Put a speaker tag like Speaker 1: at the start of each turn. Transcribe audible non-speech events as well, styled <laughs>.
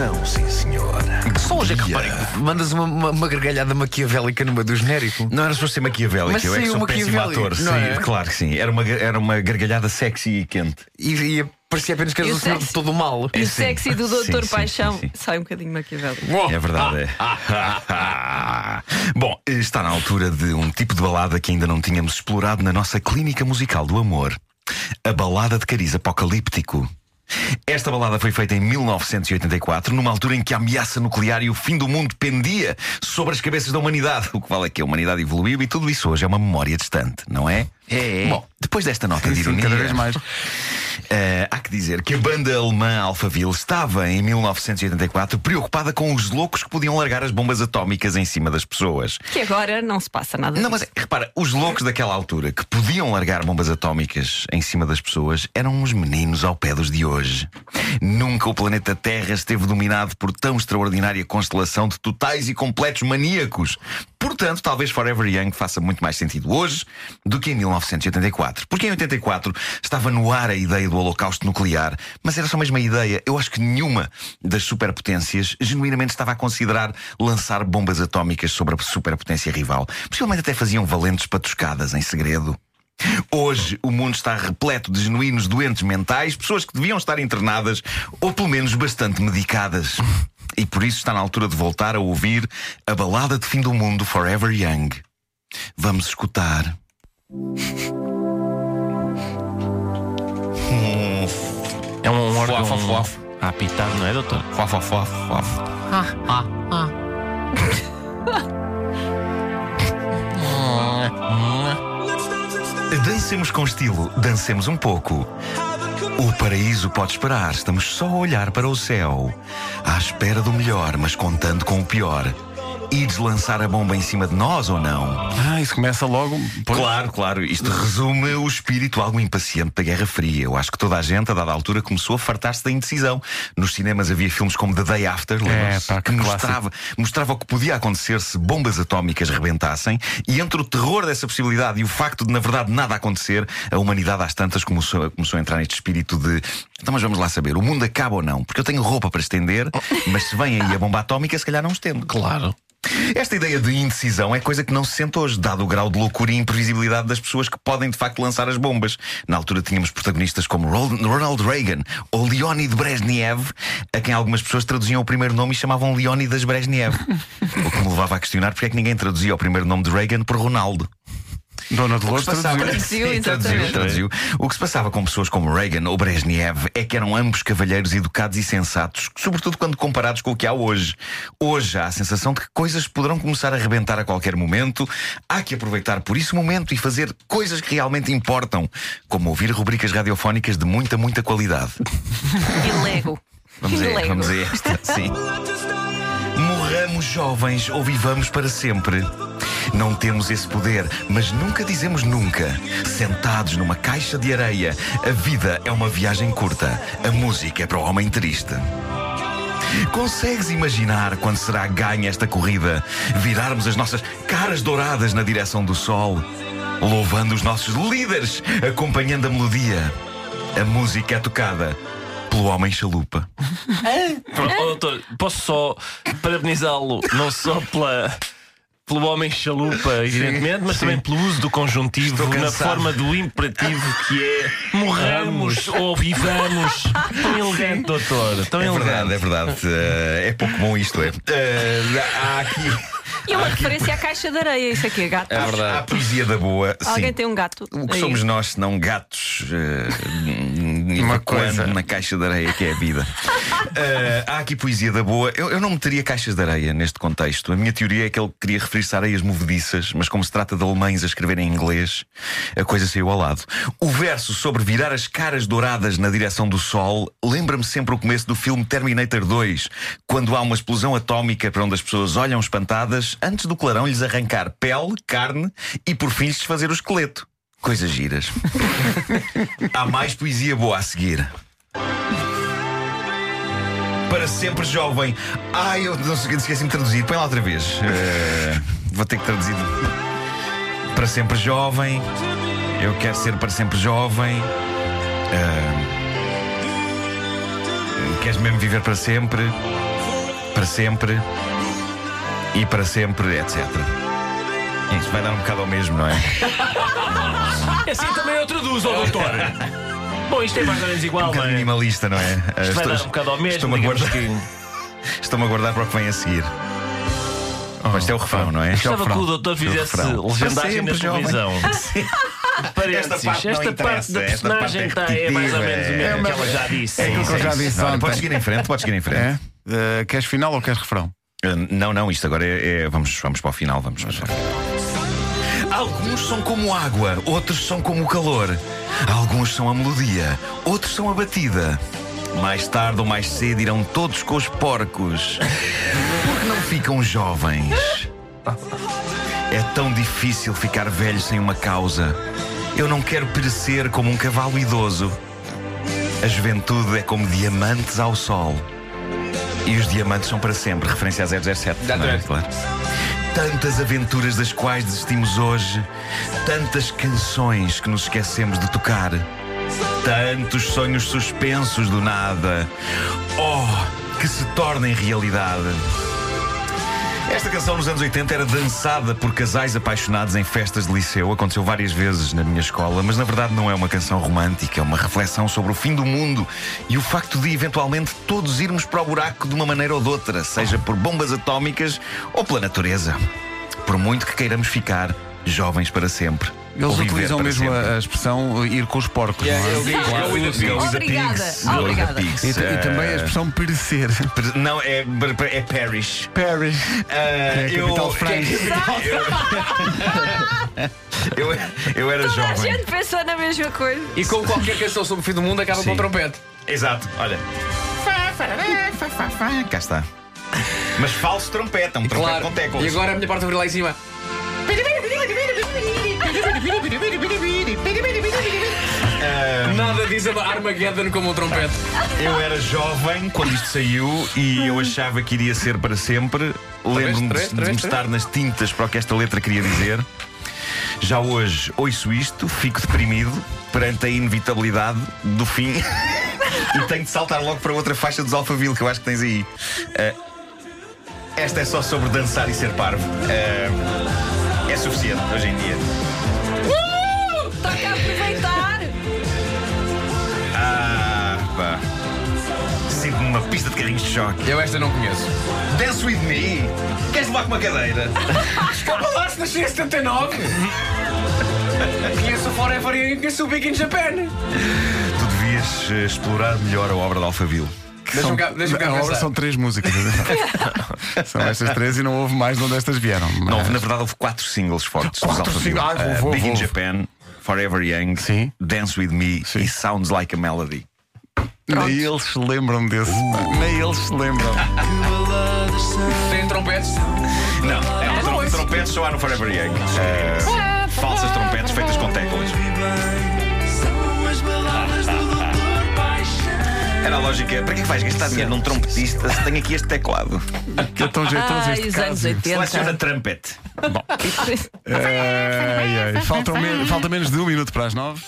Speaker 1: Emoção, sim senhor.
Speaker 2: Só hoje é que
Speaker 1: Dia.
Speaker 2: reparem, mandas uma, uma, uma gargalhada maquiavélica no meio do genérico.
Speaker 3: Não era suposto ser maquiavélico,
Speaker 2: Mas
Speaker 3: eu é que
Speaker 2: saiu
Speaker 3: sou péssimo
Speaker 2: maquiavélico,
Speaker 3: ator.
Speaker 2: não
Speaker 3: Sim,
Speaker 2: é?
Speaker 3: Claro que sim. Era uma, era uma gargalhada sexy e quente.
Speaker 2: E, e parecia apenas que
Speaker 4: E
Speaker 2: eras
Speaker 4: o
Speaker 2: senhor de
Speaker 4: sexy?
Speaker 2: todo o mal.
Speaker 4: E o
Speaker 3: sim.
Speaker 4: sexy do <laughs>
Speaker 3: Sim,
Speaker 4: Doutor
Speaker 3: sim,
Speaker 4: Paixão
Speaker 3: sim, sim.
Speaker 4: sai um bocadinho maquiavélico.
Speaker 3: É verdade. é. <laughs> Bom, está na altura de um tipo de balada que ainda não tínhamos explorado na nossa clínica musical do amor. A balada de cariz apocalíptico. Esta balada foi feita em 1984, numa altura em que a ameaça nuclear e o fim do mundo pendia sobre as cabeças da humanidade. <laughs> O que vale é que a humanidade evoluiu e tudo isso hoje é uma memória distante, não é?
Speaker 2: É, é.
Speaker 3: Bom, depois desta nota de
Speaker 1: Sim,
Speaker 3: ironia.
Speaker 1: cada vez mais. <laughs>
Speaker 3: Eh, há que dizer que a banda alemã Alphaville estava em 1984 preocupada com os loucos que podiam largar as bombas atómicas em cima das pessoas.
Speaker 4: Que agora não se passa nada.
Speaker 3: Não, mas repara, os loucos daquela altura que podiam largar bombas atómicas em cima das pessoas eram uns meninos ao pé dos de hoje. Nunca o planeta Terra esteve dominado por tão extraordinária constelação de totais e completos maníacos. Portanto, talvez Forever Young faça muito mais sentido hoje do que em 1984. Porque em 84 estava no ar a ideia do holocausto nuclear, mas era só mesmo a ideia. Eu acho que nenhuma das superpotências genuinamente estava a considerar lançar bombas atómicas sobre a superpotência rival. Possivelmente até faziam valentes patuscadas em segredo. Hoje o mundo está repleto de genuínos doentes mentais, pessoas que deviam estar internadas ou pelo menos bastante medicadas. E por isso está na altura de voltar a ouvir a balada de fim do mundo Forever Young. Vamos escutar. <laughs>
Speaker 5: Órgão
Speaker 3: Fuaf, fuaf.
Speaker 5: a apitar, não é, doutor?
Speaker 3: Fuaf, fuaf, fuaf, fuaf. Dancemos com estilo, dancemos um pouco. O paraíso pode esperar, estamos só a olhar para o céu, à espera do melhor, mas contando com o pior. Ires lançar a bomba em cima de nós ou não?
Speaker 1: Ah, isso começa logo. Pois.
Speaker 3: Claro, claro. Isto resume o espírito algo impaciente da Guerra Fria. Eu acho que toda a gente, a dada altura, começou a fartar-se da indecisão. Nos cinemas havia filmes como The Day After, lembram-se?
Speaker 1: pá, que
Speaker 3: que mostrava, mostrava o que podia acontecer se bombas atómicas rebentassem. E entre o terror dessa possibilidade e o facto de, na verdade, nada acontecer, a humanidade às tantas começou, começou a entrar neste espírito de. Então, mas vamos lá saber, o mundo acaba ou não? Porque eu tenho roupa para estender, mas se vem aí a bomba atómica, se calhar não estendo.
Speaker 5: Claro.
Speaker 3: Esta ideia de indecisão é coisa que não se sente hoje, dado o grau de loucura e imprevisibilidade das pessoas que podem de facto lançar as bombas. Na altura tínhamos protagonistas como Ro- Ronald Reagan ou Leonid Brezhnev, a quem algumas pessoas traduziam o primeiro nome e chamavam Leonidas Brezhnev. <laughs> o que me levava a questionar porque é que ninguém traduzia o primeiro nome de Reagan por Ronaldo.
Speaker 1: Dona Dolores
Speaker 3: O que se passava-
Speaker 1: traduziu.
Speaker 4: Traduziu,
Speaker 3: traduziu,
Speaker 4: exatamente.
Speaker 3: traduziu. O que se passava com pessoas como Reagan ou Brezhnev é que eram ambos cavalheiros educados e sensatos, sobretudo quando comparados com o que há hoje. Hoje há a sensação de que coisas poderão começar a arrebentar a qualquer momento. Há que aproveitar por isso o momento e fazer coisas que realmente importam, como ouvir rubricas radiofónicas de muita, muita qualidade. <laughs>
Speaker 4: E Lego.
Speaker 3: Vamos a,
Speaker 4: Lego.
Speaker 3: vamos a esta, sim. Morramos jovens ou vivamos para sempre. Não temos esse poder, mas nunca dizemos nunca. Sentados numa caixa de areia, a vida é uma viagem curta. A música é para o homem triste. Consegues imaginar quando será ganha esta corrida? Virarmos as nossas caras douradas na direção do sol, louvando os nossos líderes, acompanhando a melodia. A música é tocada pelo homem chalupa. <laughs>
Speaker 5: Pronto, ó, doutor, posso só parabenizá-lo, não só pela. Pelo homem chalupa, evidentemente, mas também pelo uso do conjuntivo na forma do imperativo que é morramos ou vivamos. <laughs> Tão elegante, doutor. Tão
Speaker 3: É
Speaker 5: elegante.
Speaker 3: verdade, é verdade. Eh, é pouco bom isto, é. Eh, há aqui.
Speaker 4: E uma referência à caixa de areia. Isso aqui é gato.
Speaker 3: há- Há a poesia da boa.
Speaker 4: Alguém
Speaker 3: sim.
Speaker 4: tem um gato?
Speaker 3: O que
Speaker 4: Aí.
Speaker 3: somos nós, se não gatos uh, evacuando
Speaker 1: coisa.
Speaker 3: na caixa de areia que é a vida. <laughs> Eh, há aqui poesia da boa. Eu, eu não meteria caixas de areia neste contexto. A minha teoria é que ele queria referir-se a areias movediças, mas como se trata de alemães a escrever em inglês, a coisa saiu ao lado. O verso sobre virar as caras douradas na direção do sol lembra-me sempre o começo do filme Terminator 2, quando há uma explosão atómica para onde as pessoas olham espantadas antes do clarão lhes arrancar pele, carne e por fim lhes desfazer o esqueleto. Coisas giras. <laughs> Há mais poesia boa a seguir. Para sempre jovem. Ai, eu não sei, esqueci-me de traduzir. Põe lá outra vez. Eh, vou ter que traduzir. Para sempre jovem. Eu quero ser para sempre jovem. Eh, queres mesmo viver para sempre? para sempre e para sempre, etc. Isso vai dar um bocado ao mesmo, não é? <laughs> <laughs>
Speaker 5: Assim também eu traduzo, ó doutor. <laughs> Bom, isto é mais ou menos
Speaker 3: Um
Speaker 5: igual, não
Speaker 3: bocado
Speaker 5: é?
Speaker 3: minimalista, não é?
Speaker 5: Isto vai dar um bocado ao mesmo,
Speaker 3: Estou-me a
Speaker 5: digamos
Speaker 3: guardar,
Speaker 5: que. <laughs>
Speaker 3: estou-me a guardar para o que vem a seguir. Oh, isto é o refrão, não é?
Speaker 5: Gostava que
Speaker 1: refrão.
Speaker 5: o doutor fizesse
Speaker 3: refrão.
Speaker 5: legendagem na
Speaker 3: sempre, jovem.
Speaker 5: televisão. Parênteses,
Speaker 3: Esta parte não
Speaker 5: esta parte da
Speaker 3: interessa, esta parte
Speaker 5: personagem
Speaker 3: é
Speaker 5: está é mais ou menos o
Speaker 3: repetitiva,
Speaker 5: mesmo
Speaker 3: é-
Speaker 5: que ela já disse.
Speaker 1: É aquilo que eu já disse
Speaker 3: Olha,
Speaker 1: ontem.
Speaker 3: Podes seguir em frente, podes seguir em frente.
Speaker 1: É? Eh, queres final ou queres refrão?
Speaker 3: Uh, Não, não, isto agora é. é- vamos, vamos para o final. Vamos, vamos para o final. Alguns são como água, outros são como o calor. Alguns são a melodia, outros são a batida. Mais tarde ou mais cedo irão todos com os porcos. Porque não ficam jovens? É tão difícil ficar velho sem uma causa. Eu não quero perecer como um cavalo idoso. A juventude é como diamantes ao sol. E os diamantes são para sempre. Referência a 007. não é? Claro. Tantas aventuras das quais desistimos hoje, tantas canções que nos esquecemos de tocar, tantos sonhos suspensos do nada. Oh, que se tornem realidade. Esta canção nos anos 80 era dançada por casais apaixonados em festas de liceu. Aconteceu várias vezes na minha escola, mas na verdade não é uma canção romântica, é uma reflexão sobre o fim do mundo e o facto de eventualmente todos irmos para o buraco de uma maneira ou de outra, seja por bombas atómicas ou pela natureza. Por muito que queiramos ficar jovens para sempre.
Speaker 1: Eles utilizam mesmo a, a expressão ir com os porcos.
Speaker 2: Yeah,
Speaker 1: não é?
Speaker 2: eu go with the pigs.
Speaker 4: Obrigada,
Speaker 3: pigs. Go with the
Speaker 4: obrigada.
Speaker 3: pigs.
Speaker 1: E, e também a expressão perecer.
Speaker 3: Não, é, é parish.
Speaker 1: Paris.
Speaker 3: Ah,
Speaker 1: É a
Speaker 3: eu,
Speaker 1: capital de <laughs> França.
Speaker 3: eu, eu era
Speaker 4: Toda a
Speaker 3: jovem.
Speaker 4: gente pensou na mesma coisa.
Speaker 2: E como qualquer canção sobre o fim do mundo acaba com
Speaker 3: Sim.
Speaker 2: um trompete.
Speaker 3: Exato, olha. Cá está. Mas falso trompete, é um trompete
Speaker 2: Claro.
Speaker 3: com teclas.
Speaker 2: E agora a minha parte ouvir lá em cima. <laughs> Nada diz a Armageddon como um trompete.
Speaker 3: Eu era jovem quando isto saiu e eu achava que iria ser para sempre. Lembro-me de, de me estar nas tintas para o que esta letra queria dizer. Já hoje ouço isto, fico deprimido perante a inevitabilidade do fim <laughs> e tenho de saltar logo para outra faixa dos Alphaville que eu acho que tens aí. Eh, esta é só sobre dançar e ser parvo. Eh, é suficiente hoje em dia.
Speaker 4: Toca a aproveitar.
Speaker 3: Ah, pá. Sinto-me numa pista de carrinhos de choque.
Speaker 2: Eu esta não conheço.
Speaker 3: Dance with me? Queres levar com uma cadeira? <laughs>
Speaker 2: Escapa lá se nasci em 79. Conheço o Forever e conheço o Big in Japan.
Speaker 3: Tu devias eh, explorar melhor a obra de Alphaville.
Speaker 2: Deixa-me cá, deixa cá pensar.
Speaker 1: são três músicas. <laughs> são estas três e não houve mais de onde estas vieram.
Speaker 3: Não,
Speaker 1: mas-
Speaker 3: na verdade houve quatro singles fortes
Speaker 1: Quatro singles. Ah,
Speaker 3: Eh,
Speaker 1: vou,
Speaker 3: Big
Speaker 1: vou,
Speaker 3: in
Speaker 1: vou.
Speaker 3: Japan, Forever Young,
Speaker 1: Sim.
Speaker 3: Dance with Me
Speaker 1: Sim.
Speaker 3: e Sounds Like a Melody.
Speaker 1: Nem eles se lembram desse. Nem eles se lembram.
Speaker 2: Tem trompetes?
Speaker 3: Não, é trom
Speaker 2: ouço.
Speaker 3: trompetes só há no Forever Young. Eh, falsas trompetes feitas com teclas. Lógica, para que é que vais gastar dinheiro num trompetista se tem aqui este teclado?
Speaker 1: Que é tão jeitoso
Speaker 4: Ai,
Speaker 1: este caso.
Speaker 4: anos
Speaker 3: Seleciona
Speaker 4: 80.
Speaker 3: trumpet. <laughs>
Speaker 1: Ai, ai, faltam men- falta menos de um minuto para as nove.